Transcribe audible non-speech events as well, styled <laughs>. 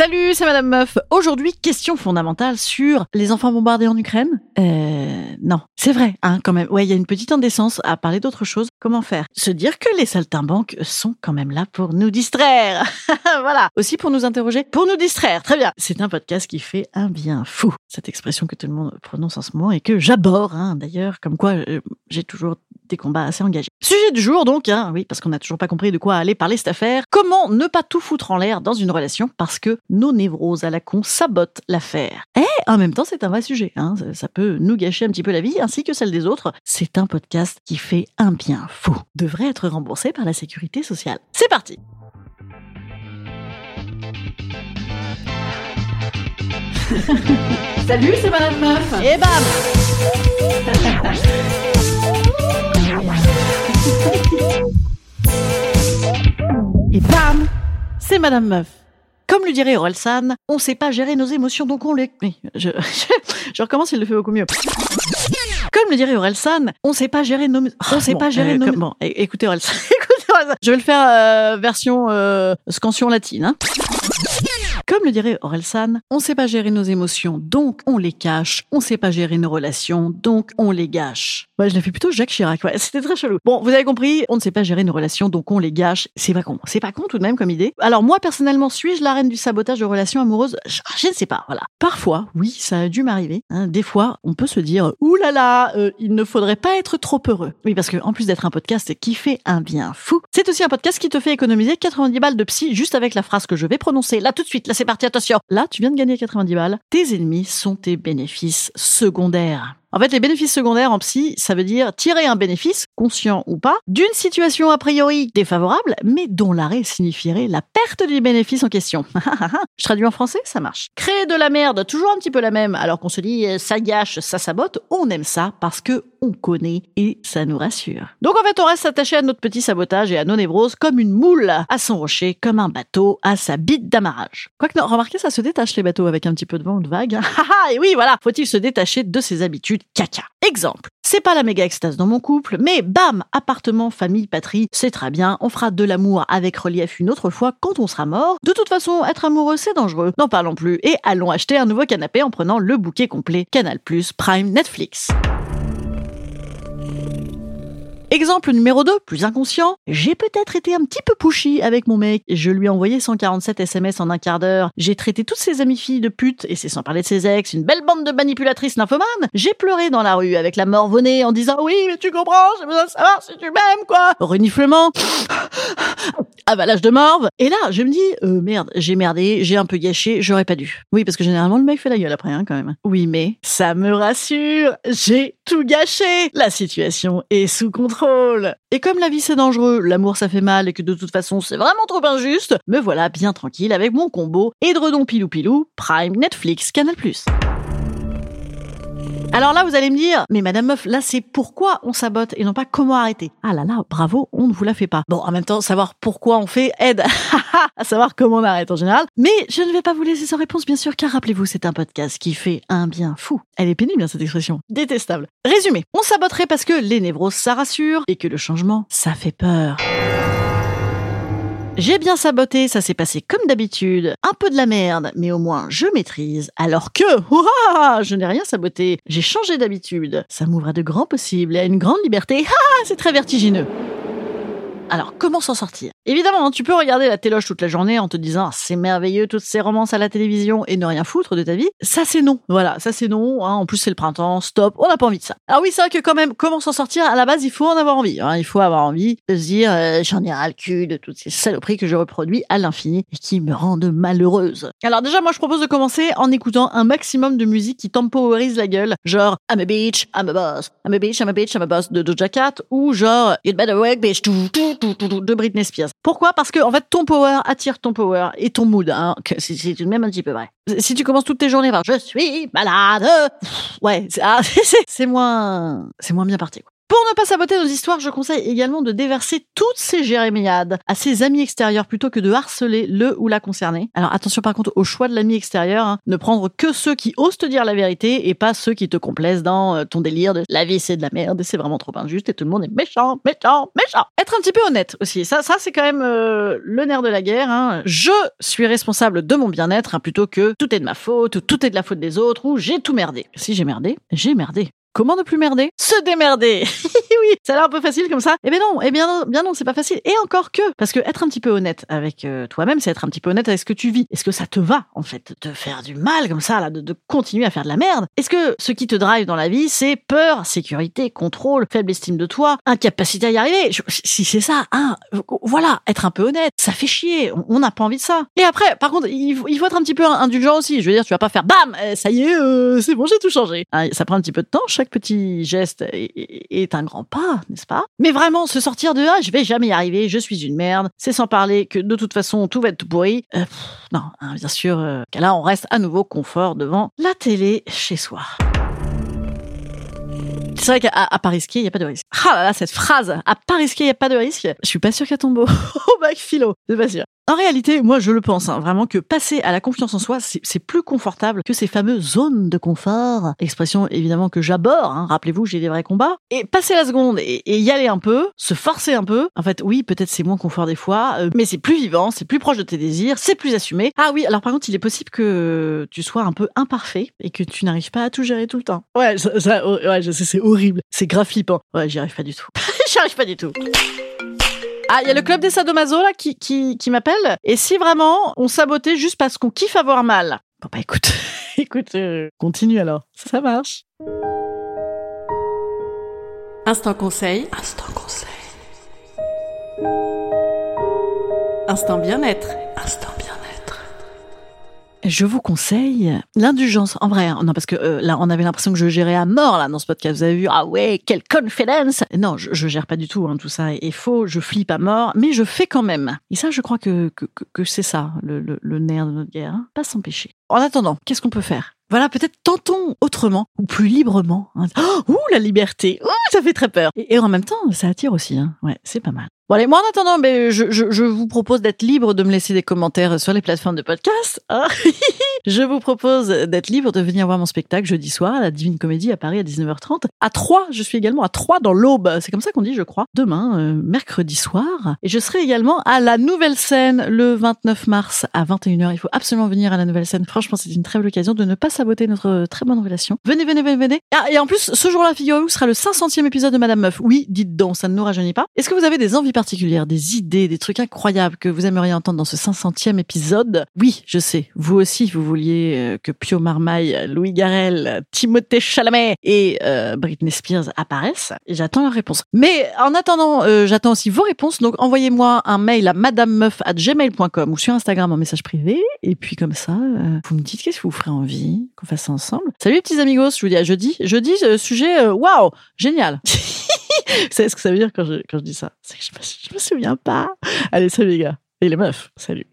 Salut, c'est Madame Meuf. Aujourd'hui, question fondamentale sur les enfants bombardés en Ukraine. Euh, non, c'est vrai, hein, quand même. Ouais, il y a une petite indécence à parler d'autre chose. Comment faire? Se dire que les saltimbanques sont quand même là pour nous distraire. <laughs> voilà. Aussi pour nous interroger, pour nous distraire. Très bien. C'est un podcast qui fait un bien fou. Cette expression que tout le monde prononce en ce moment et que j'aborde, hein, d'ailleurs, comme quoi euh, j'ai toujours des combats assez engagés. Sujet du jour donc, hein, oui, parce qu'on n'a toujours pas compris de quoi aller parler cette affaire. Comment ne pas tout foutre en l'air dans une relation parce que nos névroses à la con sabotent l'affaire? Et en même temps, c'est un vrai sujet. Hein, ça, ça peut nous gâcher un petit peu la vie ainsi que celle des autres. C'est un podcast qui fait un bien fou. Devrait être remboursé par la sécurité sociale. C'est parti. Salut, c'est Madame Meuf. Et bam <laughs> Et bam C'est Madame Meuf. Comme le dirait Orelsan, on sait pas gérer nos émotions, donc on les... Oui, je, <laughs> je recommence, il le fait beaucoup mieux. Comme le dirait Orelsan, on sait pas gérer nos... On sait bon, pas gérer euh, nos... comme- Bon, écoutez Orelsan, <laughs> écoutez Orelsan. Je vais le faire euh, version euh, scansion latine. Hein. Comme le dirait Orelsan, on sait pas gérer nos émotions, donc on les cache. On sait pas gérer nos relations, donc on les gâche. Ouais, je l'ai fait plutôt Jacques Chirac. Ouais, <laughs> c'était très chelou. Bon, vous avez compris, on ne sait pas gérer nos relations, donc on les gâche. C'est pas con. C'est pas con tout de même comme idée. Alors moi, personnellement, suis-je la reine du sabotage de relations amoureuses? Je, ne sais pas. Voilà. Parfois, oui, ça a dû m'arriver. hein. Des fois, on peut se dire, ouh là là, euh, il ne faudrait pas être trop heureux. Oui, parce que en plus d'être un podcast qui fait un bien fou, c'est aussi un podcast qui te fait économiser 90 balles de psy juste avec la phrase que je vais prononcer là tout de suite. C'est parti. Attention. Là, tu viens de gagner 90 balles. Tes ennemis sont tes bénéfices secondaires. En fait, les bénéfices secondaires en psy, ça veut dire tirer un bénéfice, conscient ou pas, d'une situation a priori défavorable, mais dont l'arrêt signifierait la perte du bénéfice en question. <laughs> Je traduis en français, ça marche. Créer de la merde, toujours un petit peu la même, alors qu'on se dit euh, ça gâche, ça sabote, on aime ça parce que on connaît et ça nous rassure. Donc en fait, on reste attaché à notre petit sabotage et à nos névroses comme une moule à son rocher, comme un bateau à sa bite d'amarrage. Quoique non, remarquez, ça se détache les bateaux avec un petit peu de vent ou de vague. Haha, <laughs> et oui, voilà, faut-il se détacher de ses habitudes caca. Exemple, c'est pas la méga extase dans mon couple, mais bam, appartement, famille, patrie, c'est très bien, on fera de l'amour avec relief une autre fois quand on sera mort. De toute façon, être amoureux, c'est dangereux. N'en parlons plus et allons acheter un nouveau canapé en prenant le bouquet complet Canal+, Prime, Netflix. Exemple numéro 2, plus inconscient. J'ai peut-être été un petit peu pushy avec mon mec. Je lui ai envoyé 147 SMS en un quart d'heure. J'ai traité toutes ses amies filles de putes, et c'est sans parler de ses ex, une belle bande de manipulatrices nymphomanes. J'ai pleuré dans la rue avec la nez en disant oui, mais tu comprends, j'ai besoin de savoir si tu m'aimes, quoi. Reniflement. <sniffs> Avalage de morve. Et là, je me dis, euh, merde, j'ai merdé, j'ai un peu gâché, j'aurais pas dû. Oui, parce que généralement, le mec fait la gueule après, hein, quand même. Oui, mais ça me rassure, j'ai tout gâché. La situation est sous contrôle. Et comme la vie c'est dangereux, l'amour ça fait mal et que de toute façon c'est vraiment trop injuste, me voilà bien tranquille avec mon combo édredon pilou pilou, Prime, Netflix, Canal+. Alors là, vous allez me dire, mais Madame Meuf, là, c'est pourquoi on sabote et non pas comment arrêter? Ah là là, bravo, on ne vous la fait pas. Bon, en même temps, savoir pourquoi on fait aide <laughs> à savoir comment on arrête en général. Mais je ne vais pas vous laisser sans réponse, bien sûr, car rappelez-vous, c'est un podcast qui fait un bien fou. Elle est pénible, hein, cette expression. Détestable. Résumé, on saboterait parce que les névroses, ça rassure et que le changement, ça fait peur. J'ai bien saboté, ça s'est passé comme d'habitude. Un peu de la merde, mais au moins je maîtrise. Alors que, ouah, je n'ai rien saboté. J'ai changé d'habitude. Ça m'ouvre à de grands possibles et à une grande liberté. Ah, c'est très vertigineux. Alors, comment s'en sortir? Évidemment, hein, tu peux regarder la téloche toute la journée en te disant ah, c'est merveilleux toutes ces romances à la télévision et ne rien foutre de ta vie. Ça, c'est non. Voilà, ça, c'est non. Hein. En plus, c'est le printemps. Stop. On n'a pas envie de ça. Alors oui, c'est vrai que quand même, comment s'en sortir? À la base, il faut en avoir envie. Hein. Il faut avoir envie de se dire euh, j'en ai ras le cul de toutes ces saloperies que je reproduis à l'infini et qui me rendent malheureuse. Alors déjà, moi, je propose de commencer en écoutant un maximum de musique qui temporise la gueule, genre I'm a bitch, I'm a boss, I'm a bitch, I'm a bitch, I'm a boss de Doja Cat, ou genre It better work, bitch, tout, tout, de Britney Spears. Pourquoi? Parce que en fait, ton power attire ton power et ton mood. Hein, c'est tout de même un petit peu vrai. Si tu commences toutes tes journées par je suis malade, ouais, <laughs> c'est moins, c'est moins bien parti. Quoi. Pour ne pas saboter nos histoires, je conseille également de déverser toutes ces jérémiades à ses amis extérieurs plutôt que de harceler le ou la concernée. Alors attention par contre au choix de l'ami extérieur, hein. ne prendre que ceux qui osent te dire la vérité et pas ceux qui te complaisent dans euh, ton délire de la vie c'est de la merde et c'est vraiment trop injuste et tout le monde est méchant, méchant, méchant. Être un petit peu honnête aussi, ça, ça c'est quand même euh, le nerf de la guerre. Hein. Je suis responsable de mon bien-être hein, plutôt que tout est de ma faute, ou tout est de la faute des autres ou j'ai tout merdé. Si j'ai merdé, j'ai merdé. Comment ne plus merder? Se démerder <laughs> ça a l'air un peu facile comme ça. Eh bien non, eh bien non, bien non, c'est pas facile. Et encore que, parce que être un petit peu honnête avec euh, toi-même, c'est être un petit peu honnête avec ce que tu vis. Est-ce que ça te va, en fait, de faire du mal comme ça, là, de, continuer à faire de la merde? Est-ce que ce qui te drive dans la vie, c'est peur, sécurité, contrôle, faible estime de toi, incapacité à y arriver? Si c'est ça, hein, voilà, être un peu honnête, ça fait chier, on n'a pas envie de ça. Et après, par contre, il faut, il faut être un petit peu indulgent aussi. Je veux dire, tu vas pas faire bam, eh, ça y est, euh, c'est bon, j'ai tout changé. Ah, ça prend un petit peu de temps, chaque petit geste est, un grand pas, n'est-ce pas? Mais vraiment, se sortir de là, je vais jamais y arriver, je suis une merde, c'est sans parler que de toute façon, tout va être pourri. Euh, non, hein, bien sûr, euh, là, on reste à nouveau confort devant la télé chez soi. C'est vrai qu'à pas risquer, il n'y a pas de risque. Ah là là, cette phrase, à pas risquer, il n'y a pas de risque? Je suis pas sûr qu'elle tombe au <laughs> bac philo. C'est pas sûr. En réalité, moi je le pense hein, vraiment que passer à la confiance en soi, c'est plus confortable que ces fameuses zones de confort. Expression évidemment que j'aborde, hein, rappelez-vous, j'ai des vrais combats. Et passer la seconde et, y aller un peu, se forcer un peu. En fait, oui, peut-être c'est moins confort des fois, euh, mais c'est plus vivant, c'est plus proche de tes désirs, c'est plus assumé. Ah oui, alors par contre, il est possible que tu sois un peu imparfait et que tu n'arrives pas à tout gérer tout le temps. Ouais, ça, oh, ouais je sais, c'est horrible, c'est grave flippant. Ouais, j'y arrive pas du tout. <laughs> j'y arrive pas du tout. Ah, il y a le club des sadomaso là qui, qui, qui m'appelle. Et si vraiment on sabotait juste parce qu'on kiffe avoir mal Bon bah écoute, <laughs> écoute, euh, continue alors. Ça marche. Instant conseil. Instant conseil. Instant bien-être. Instant je vous conseille l'indulgence. En vrai, hein. non, parce que euh, là, on avait l'impression que je gérais à mort là dans ce podcast. Vous avez vu? Ah ouais, quelle confidence Non, je, gère pas du tout. Hein, tout ça est faux. Je flippe à mort, mais je fais quand même. Et ça, je crois que que, c'est ça le, nerf de notre guerre. Hein. Pas s'empêcher. En attendant, qu'est-ce qu'on peut faire? Voilà, peut-être tentons autrement ou plus librement. Oh, ouh, la liberté. Ouh, ça fait très peur. Et, en même temps, ça attire aussi. Hein. Ouais, c'est pas mal. Bon allez, moi en attendant, mais je, je, je, vous propose d'être libre de me laisser des commentaires sur les plateformes de podcast. Hein. <laughs> je vous propose d'être libre de venir voir mon spectacle jeudi soir à la Divine Comédie à Paris à 19h30. À 3, je suis également à 3 dans l'Aube. C'est comme ça qu'on dit, je crois. Demain, euh, mercredi soir. Et je serai également à la Nouvelle Scène le 29 mars à 21h. Il faut absolument venir à la Nouvelle Scène. Franchement, c'est une très belle occasion de ne pas saboter notre très bonne relation. Venez, venez, venez, venez. Ah, et en plus, ce jour-là, figurez-vous, sera le 500e épisode de Madame Meuf. Oui, dites donc, ça ne nous rajeunit pas. Est-ce que vous avez des envies particulière, des idées, des trucs incroyables que vous aimeriez entendre dans ce 500e épisode? Oui, je sais, vous aussi, vous vouliez euh, Pio Marmaille, Louis Garel, Timothée Chalamet et euh, Britney Spears apparaissent. J'attends leur réponse. Mais en attendant, euh, j'attends aussi vos réponses. Donc envoyez-moi un mail à madamemeuf@gmail.com ou sur Instagram en message privé. Et puis comme ça, vous me dites qu'est-ce que vous ferez envie qu'on fasse ensemble. Salut les petits amigos, je vous dis à jeudi. Jeudi, sujet, waouh, génial. <laughs> Vous savez ce que ça veut dire quand je, quand je dis ça? C'est que je me, je me souviens pas. Allez, salut les gars. Et les meufs, salut.